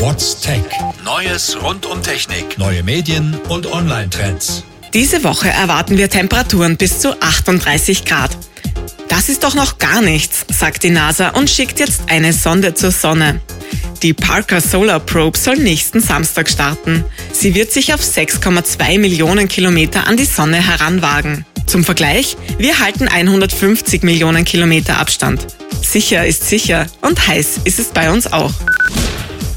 What's Tech? Neues rund um Technik, neue Medien und Online-Trends. Diese Woche erwarten wir Temperaturen bis zu 38 Grad. Das ist doch noch gar nichts, sagt die NASA und schickt jetzt eine Sonde zur Sonne. Die Parker Solar Probe soll nächsten Samstag starten. Sie wird sich auf 6,2 Millionen Kilometer an die Sonne heranwagen. Zum Vergleich, wir halten 150 Millionen Kilometer Abstand. Sicher ist sicher und heiß ist es bei uns auch.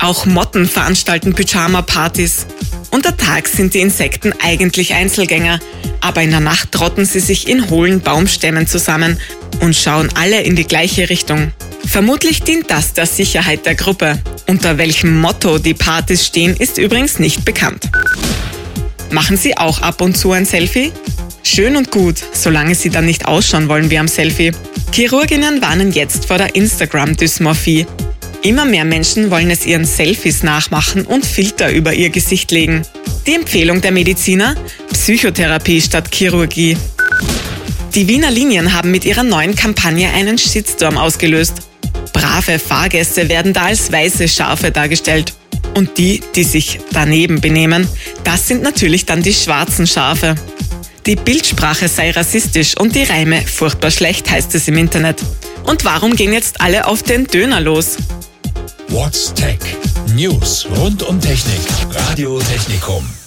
Auch Motten veranstalten Pyjama-Partys. Untertags sind die Insekten eigentlich Einzelgänger, aber in der Nacht trotten sie sich in hohlen Baumstämmen zusammen und schauen alle in die gleiche Richtung. Vermutlich dient das der Sicherheit der Gruppe. Unter welchem Motto die Partys stehen, ist übrigens nicht bekannt. Machen Sie auch ab und zu ein Selfie? Schön und gut, solange Sie dann nicht ausschauen wollen wie am Selfie. Chirurginnen warnen jetzt vor der Instagram-Dysmorphie. Immer mehr Menschen wollen es ihren Selfies nachmachen und Filter über ihr Gesicht legen. Die Empfehlung der Mediziner? Psychotherapie statt Chirurgie. Die Wiener Linien haben mit ihrer neuen Kampagne einen Shitstorm ausgelöst. Brave Fahrgäste werden da als weiße Schafe dargestellt. Und die, die sich daneben benehmen, das sind natürlich dann die schwarzen Schafe. Die Bildsprache sei rassistisch und die Reime furchtbar schlecht, heißt es im Internet. Und warum gehen jetzt alle auf den Döner los? What's Tech? News rund um Technik. Radio Technikum.